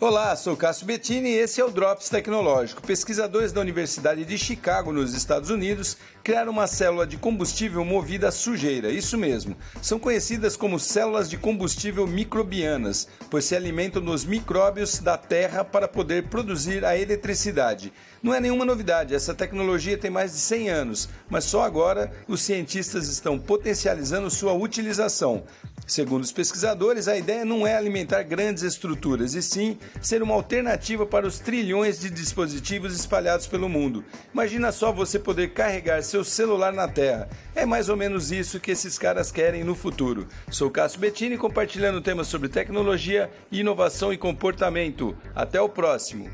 Olá, sou Cássio Bettini e esse é o Drops Tecnológico. Pesquisadores da Universidade de Chicago, nos Estados Unidos, criaram uma célula de combustível movida a sujeira. Isso mesmo. São conhecidas como células de combustível microbianas, pois se alimentam dos micróbios da terra para poder produzir a eletricidade. Não é nenhuma novidade, essa tecnologia tem mais de 100 anos, mas só agora os cientistas estão potencializando sua utilização. Segundo os pesquisadores, a ideia não é alimentar grandes estruturas, e sim ser uma alternativa para os trilhões de dispositivos espalhados pelo mundo. Imagina só você poder carregar seu celular na Terra. É mais ou menos isso que esses caras querem no futuro. Sou Cássio Bettini compartilhando temas sobre tecnologia, inovação e comportamento. Até o próximo.